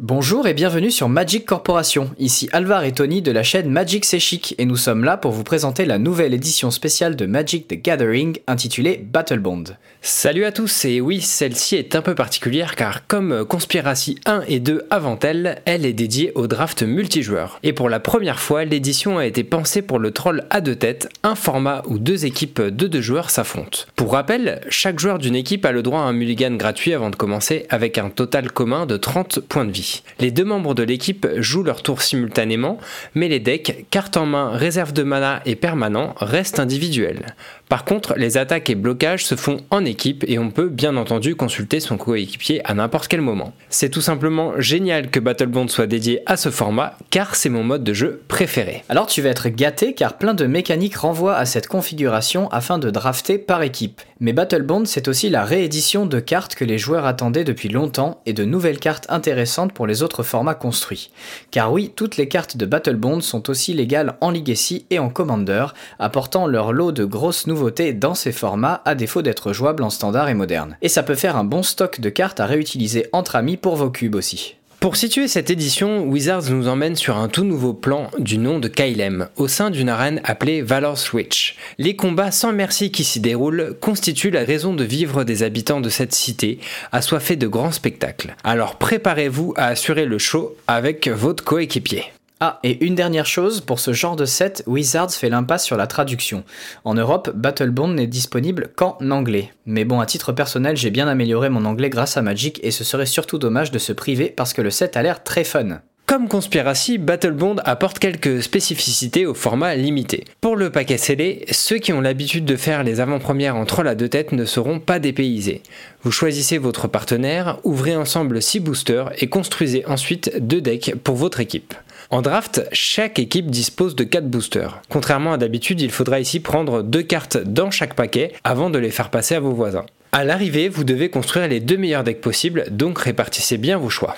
Bonjour et bienvenue sur Magic Corporation. Ici Alvar et Tony de la chaîne Magic C'est Chic et nous sommes là pour vous présenter la nouvelle édition spéciale de Magic the Gathering intitulée Battle Bond. Salut à tous et oui, celle-ci est un peu particulière car comme Conspiracy 1 et 2 avant elle, elle est dédiée au draft multijoueur. Et pour la première fois, l'édition a été pensée pour le troll à deux têtes, un format où deux équipes de deux joueurs s'affrontent. Pour rappel, chaque joueur d'une équipe a le droit à un mulligan gratuit avant de commencer avec un total commun de 30 points de vie. Les deux membres de l'équipe jouent leur tour simultanément, mais les decks, cartes en main, réserve de mana et permanent restent individuels. Par contre, les attaques et blocages se font en équipe et on peut bien entendu consulter son coéquipier à n'importe quel moment. C'est tout simplement génial que Battlebond soit dédié à ce format car c'est mon mode de jeu préféré. Alors tu vas être gâté car plein de mécaniques renvoient à cette configuration afin de drafter par équipe. Mais Battlebond c'est aussi la réédition de cartes que les joueurs attendaient depuis longtemps et de nouvelles cartes intéressantes pour les autres formats construits. Car oui, toutes les cartes de Battlebond sont aussi légales en Legacy et en Commander, apportant leur lot de grosses dans ces formats à défaut d'être jouables en standard et moderne. Et ça peut faire un bon stock de cartes à réutiliser entre amis pour vos cubes aussi. Pour situer cette édition, Wizards nous emmène sur un tout nouveau plan du nom de Kylem, au sein d'une arène appelée Valor Switch. Les combats sans merci qui s'y déroulent constituent la raison de vivre des habitants de cette cité, assoiffés de grands spectacles. Alors préparez-vous à assurer le show avec votre coéquipier. Ah, et une dernière chose, pour ce genre de set, Wizards fait l'impasse sur la traduction. En Europe, Battlebond n'est disponible qu'en anglais. Mais bon, à titre personnel, j'ai bien amélioré mon anglais grâce à Magic et ce serait surtout dommage de se priver parce que le set a l'air très fun. Comme Conspiracy, Battlebond apporte quelques spécificités au format limité. Pour le paquet scellé, ceux qui ont l'habitude de faire les avant-premières en troll à deux têtes ne seront pas dépaysés. Vous choisissez votre partenaire, ouvrez ensemble 6 boosters et construisez ensuite deux decks pour votre équipe. En draft, chaque équipe dispose de 4 boosters. Contrairement à d'habitude, il faudra ici prendre deux cartes dans chaque paquet avant de les faire passer à vos voisins. À l'arrivée, vous devez construire les deux meilleurs decks possibles, donc répartissez bien vos choix.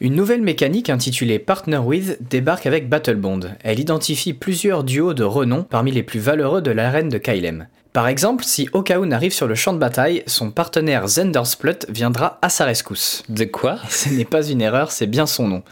Une nouvelle mécanique intitulée Partner With débarque avec Battlebond. Elle identifie plusieurs duos de renom parmi les plus valeureux de l'arène de Kylem. Par exemple, si Okaun arrive sur le champ de bataille, son partenaire Zendersplut viendra à sa rescousse. De quoi? Ce n'est pas une erreur, c'est bien son nom.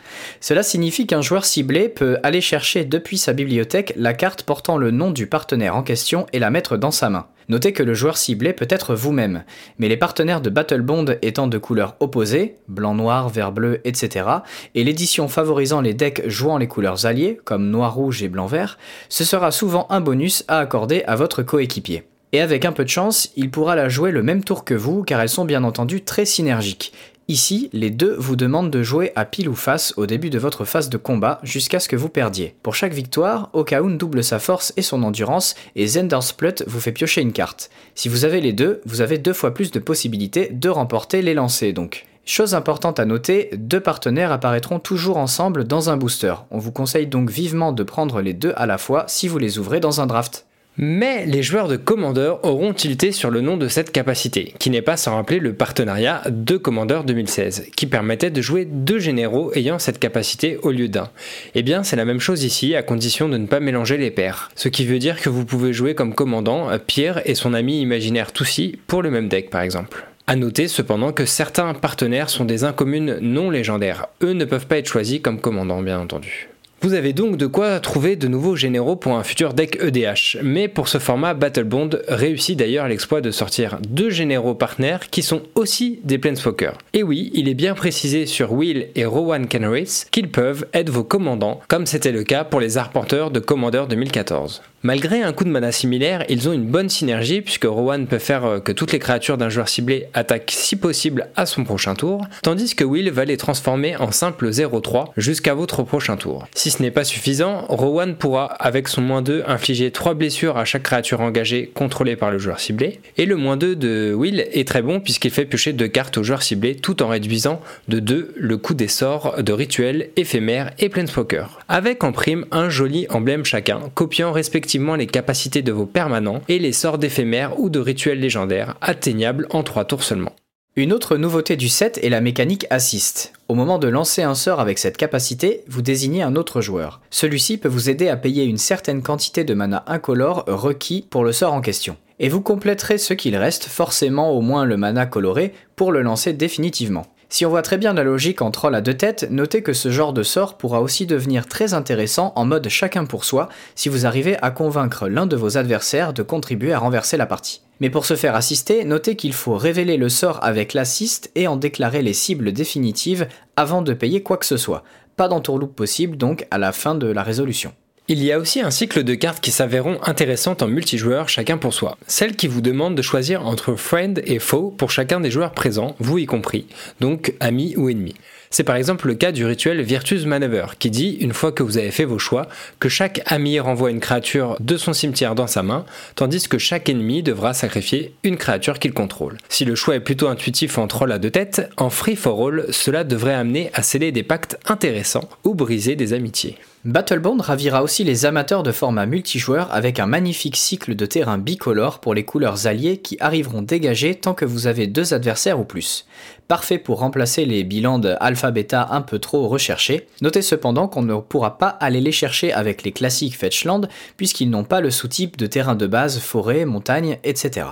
Cela signifie qu'un joueur ciblé peut aller chercher depuis sa bibliothèque la carte portant le nom du partenaire en question et la mettre dans sa main. Notez que le joueur ciblé peut être vous-même, mais les partenaires de Battlebond étant de couleurs opposées, blanc-noir, vert-bleu, etc., et l'édition favorisant les decks jouant les couleurs alliées, comme noir-rouge et blanc-vert, ce sera souvent un bonus à accorder à votre coéquipier. Et avec un peu de chance, il pourra la jouer le même tour que vous car elles sont bien entendu très synergiques. Ici, les deux vous demandent de jouer à pile ou face au début de votre phase de combat jusqu'à ce que vous perdiez. Pour chaque victoire, Okaun double sa force et son endurance et Zendersplut vous fait piocher une carte. Si vous avez les deux, vous avez deux fois plus de possibilités de remporter les lancers donc. Chose importante à noter, deux partenaires apparaîtront toujours ensemble dans un booster. On vous conseille donc vivement de prendre les deux à la fois si vous les ouvrez dans un draft. Mais les joueurs de Commander auront tilté sur le nom de cette capacité, qui n'est pas sans rappeler le partenariat de Commander 2016, qui permettait de jouer deux généraux ayant cette capacité au lieu d'un. Eh bien, c'est la même chose ici, à condition de ne pas mélanger les paires. Ce qui veut dire que vous pouvez jouer comme commandant Pierre et son ami imaginaire Toussy pour le même deck par exemple. A noter cependant que certains partenaires sont des incommunes non légendaires. Eux ne peuvent pas être choisis comme commandants, bien entendu. Vous avez donc de quoi trouver de nouveaux généraux pour un futur deck EDH, mais pour ce format Battlebond réussit d'ailleurs l'exploit de sortir deux généraux partenaires qui sont aussi des Planeswalkers. Et oui, il est bien précisé sur Will et Rowan Canaris qu'ils peuvent être vos commandants, comme c'était le cas pour les arpenteurs de Commander 2014. Malgré un coup de mana similaire, ils ont une bonne synergie puisque Rowan peut faire euh, que toutes les créatures d'un joueur ciblé attaquent si possible à son prochain tour, tandis que Will va les transformer en simple 0-3 jusqu'à votre prochain tour. Ce n'est pas suffisant, Rowan pourra, avec son moins 2, infliger 3 blessures à chaque créature engagée contrôlée par le joueur ciblé, et le moins 2 de Will est très bon puisqu'il fait piocher 2 cartes au joueur ciblé tout en réduisant de 2 le coût des sorts de rituel, éphémère et planeswalker. Avec en prime un joli emblème chacun, copiant respectivement les capacités de vos permanents et les sorts d'éphémères ou de rituels légendaires, atteignables en 3 tours seulement. Une autre nouveauté du set est la mécanique assist. Au moment de lancer un sort avec cette capacité, vous désignez un autre joueur. Celui-ci peut vous aider à payer une certaine quantité de mana incolore requis pour le sort en question. Et vous compléterez ce qu'il reste, forcément au moins le mana coloré, pour le lancer définitivement. Si on voit très bien la logique en troll à deux têtes, notez que ce genre de sort pourra aussi devenir très intéressant en mode chacun pour soi si vous arrivez à convaincre l'un de vos adversaires de contribuer à renverser la partie. Mais pour se faire assister, notez qu'il faut révéler le sort avec l'assist et en déclarer les cibles définitives avant de payer quoi que ce soit. Pas d'entourloupe possible donc à la fin de la résolution. Il y a aussi un cycle de cartes qui s'avéreront intéressantes en multijoueur chacun pour soi. Celles qui vous demandent de choisir entre friend et foe pour chacun des joueurs présents, vous y compris, donc amis ou ennemis. C'est par exemple le cas du rituel Virtuous Maneuver, qui dit, une fois que vous avez fait vos choix, que chaque ami renvoie une créature de son cimetière dans sa main, tandis que chaque ennemi devra sacrifier une créature qu'il contrôle. Si le choix est plutôt intuitif en troll à deux têtes, en free for all, cela devrait amener à sceller des pactes intéressants ou briser des amitiés. Battlebond ravira aussi les amateurs de format multijoueur avec un magnifique cycle de terrain bicolore pour les couleurs alliées qui arriveront dégagées tant que vous avez deux adversaires ou plus. Parfait pour remplacer les bilans alpha-beta un peu trop recherchés. Notez cependant qu'on ne pourra pas aller les chercher avec les classiques Fetchland puisqu'ils n'ont pas le sous-type de terrain de base, forêt, montagne, etc.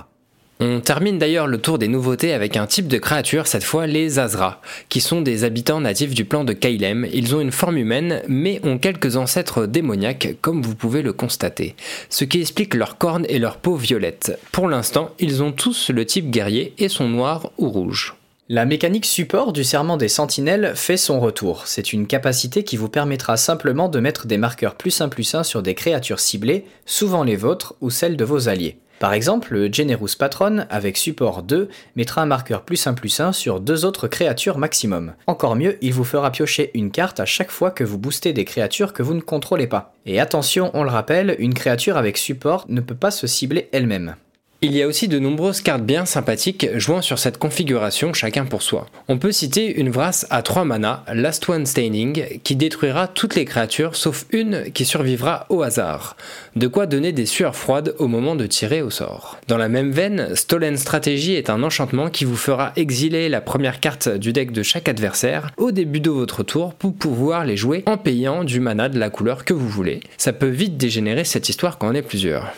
On termine d'ailleurs le tour des nouveautés avec un type de créature, cette fois les Azra, qui sont des habitants natifs du plan de Kailem. Ils ont une forme humaine, mais ont quelques ancêtres démoniaques, comme vous pouvez le constater, ce qui explique leurs cornes et leur peau violette. Pour l'instant, ils ont tous le type guerrier et sont noirs ou rouges. La mécanique support du serment des sentinelles fait son retour. C'est une capacité qui vous permettra simplement de mettre des marqueurs plus 1 plus 1 sur des créatures ciblées, souvent les vôtres ou celles de vos alliés. Par exemple, le Generous Patron, avec support 2, mettra un marqueur plus 1 plus 1 sur deux autres créatures maximum. Encore mieux, il vous fera piocher une carte à chaque fois que vous boostez des créatures que vous ne contrôlez pas. Et attention, on le rappelle, une créature avec support ne peut pas se cibler elle-même. Il y a aussi de nombreuses cartes bien sympathiques jouant sur cette configuration chacun pour soi. On peut citer une Vrasse à 3 mana, Last One Staining, qui détruira toutes les créatures sauf une qui survivra au hasard. De quoi donner des sueurs froides au moment de tirer au sort. Dans la même veine, Stolen Strategy est un enchantement qui vous fera exiler la première carte du deck de chaque adversaire au début de votre tour pour pouvoir les jouer en payant du mana de la couleur que vous voulez. Ça peut vite dégénérer cette histoire quand on est plusieurs.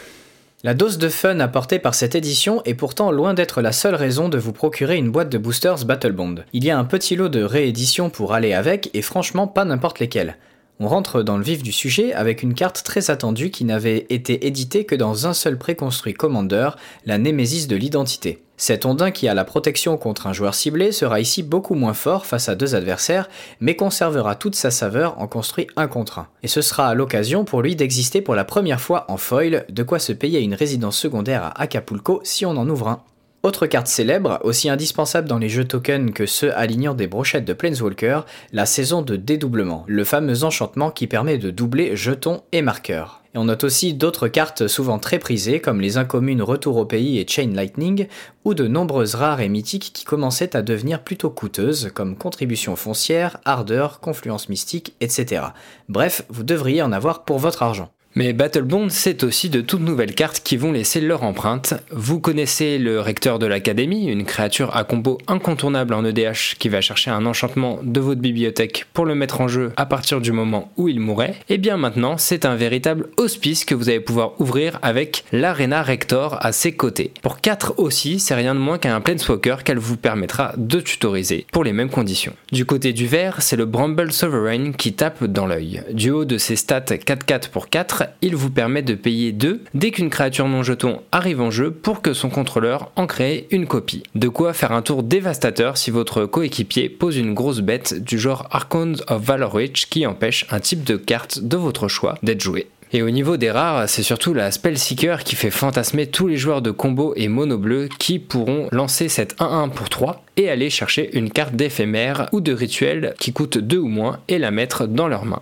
La dose de fun apportée par cette édition est pourtant loin d'être la seule raison de vous procurer une boîte de boosters Battlebond. Il y a un petit lot de rééditions pour aller avec et franchement pas n'importe lesquelles. On rentre dans le vif du sujet avec une carte très attendue qui n'avait été éditée que dans un seul préconstruit Commander, la Némésis de l'identité. Cet ondin qui a la protection contre un joueur ciblé sera ici beaucoup moins fort face à deux adversaires, mais conservera toute sa saveur en construit un contre un. Et ce sera l'occasion pour lui d'exister pour la première fois en foil, de quoi se payer une résidence secondaire à Acapulco si on en ouvre un. Autre carte célèbre, aussi indispensable dans les jeux tokens que ceux alignant des brochettes de Planeswalker, la saison de dédoublement, le fameux enchantement qui permet de doubler jetons et marqueurs. Et on note aussi d'autres cartes souvent très prisées comme les incommunes Retour au pays et Chain Lightning, ou de nombreuses rares et mythiques qui commençaient à devenir plutôt coûteuses comme contribution foncière, ardeur, confluence mystique, etc. Bref, vous devriez en avoir pour votre argent. Mais Battlebond, c'est aussi de toutes nouvelles cartes qui vont laisser leur empreinte. Vous connaissez le recteur de l'académie, une créature à combo incontournable en EDH qui va chercher un enchantement de votre bibliothèque pour le mettre en jeu à partir du moment où il mourrait. Et eh bien maintenant, c'est un véritable hospice que vous allez pouvoir ouvrir avec l'Arena Rector à ses côtés. Pour 4 aussi, c'est rien de moins qu'un Planeswalker qu'elle vous permettra de tutoriser pour les mêmes conditions. Du côté du vert, c'est le Bramble Sovereign qui tape dans l'œil. Du haut de ses stats 4-4 pour 4, il vous permet de payer 2 dès qu'une créature non jeton arrive en jeu pour que son contrôleur en crée une copie. De quoi faire un tour dévastateur si votre coéquipier pose une grosse bête du genre Archons of Valorwitch qui empêche un type de carte de votre choix d'être joué. Et au niveau des rares, c'est surtout la Spellseeker qui fait fantasmer tous les joueurs de combo et mono bleu qui pourront lancer cette 1-1 pour 3 et aller chercher une carte d'éphémère ou de rituel qui coûte 2 ou moins et la mettre dans leurs mains.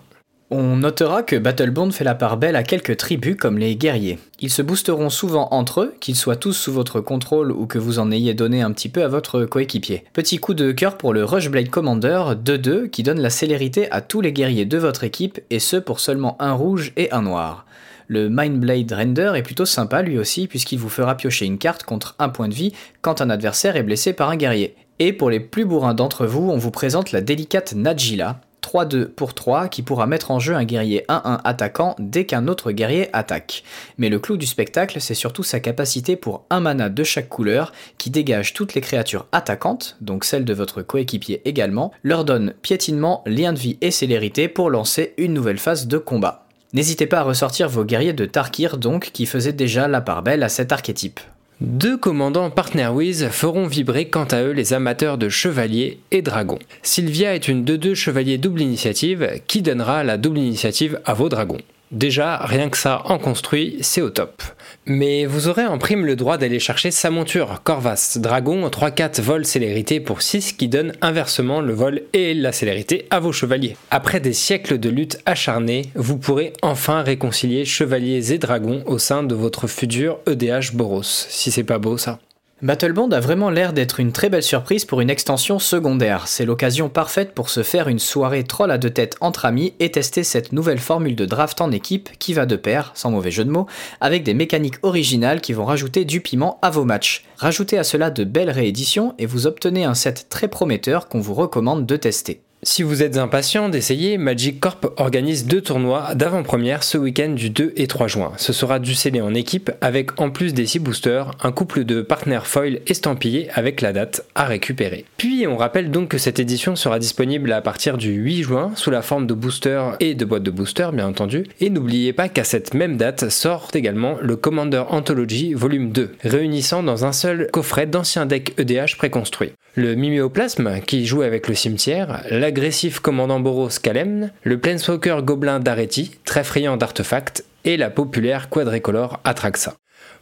On notera que Battlebond fait la part belle à quelques tribus comme les guerriers. Ils se boosteront souvent entre eux, qu'ils soient tous sous votre contrôle ou que vous en ayez donné un petit peu à votre coéquipier. Petit coup de cœur pour le Rushblade Commander 2-2 qui donne la célérité à tous les guerriers de votre équipe et ce pour seulement un rouge et un noir. Le Mindblade Render est plutôt sympa lui aussi puisqu'il vous fera piocher une carte contre un point de vie quand un adversaire est blessé par un guerrier. Et pour les plus bourrins d'entre vous, on vous présente la délicate Najila, 3-2 pour 3 qui pourra mettre en jeu un guerrier 1-1 attaquant dès qu'un autre guerrier attaque. Mais le clou du spectacle, c'est surtout sa capacité pour un mana de chaque couleur qui dégage toutes les créatures attaquantes, donc celles de votre coéquipier également, leur donne piétinement, lien de vie et célérité pour lancer une nouvelle phase de combat. N'hésitez pas à ressortir vos guerriers de Tarkir donc qui faisaient déjà la part belle à cet archétype. Deux commandants Partnerwiz feront vibrer quant à eux les amateurs de chevaliers et dragons. Sylvia est une 2-2 chevalier double initiative qui donnera la double initiative à vos dragons? Déjà, rien que ça en construit, c'est au top. Mais vous aurez en prime le droit d'aller chercher sa monture, Corvas, dragon 3-4 vol célérité pour 6 qui donne inversement le vol et la célérité à vos chevaliers. Après des siècles de lutte acharnée, vous pourrez enfin réconcilier chevaliers et dragons au sein de votre futur EDH Boros. Si c'est pas beau ça. Battlebond a vraiment l'air d'être une très belle surprise pour une extension secondaire. C'est l'occasion parfaite pour se faire une soirée troll à deux têtes entre amis et tester cette nouvelle formule de draft en équipe qui va de pair, sans mauvais jeu de mots, avec des mécaniques originales qui vont rajouter du piment à vos matchs. Rajoutez à cela de belles rééditions et vous obtenez un set très prometteur qu'on vous recommande de tester. Si vous êtes impatient d'essayer, Magic Corp organise deux tournois d'avant-première ce week-end du 2 et 3 juin. Ce sera du scellé en équipe avec en plus des 6 boosters, un couple de partenaires foil estampillés avec la date à récupérer. Puis on rappelle donc que cette édition sera disponible à partir du 8 juin sous la forme de boosters et de boîtes de boosters bien entendu. Et n'oubliez pas qu'à cette même date sort également le Commander Anthology Volume 2, réunissant dans un seul coffret d'anciens decks EDH préconstruits. Le Miméoplasme qui joue avec le cimetière, l'agressif commandant Boros Kalem, le Planeswalker Gobelin d'Areti, très friand d'artefacts, et la populaire quadricolore Atraxa.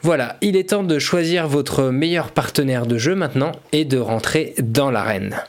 Voilà, il est temps de choisir votre meilleur partenaire de jeu maintenant et de rentrer dans l'arène.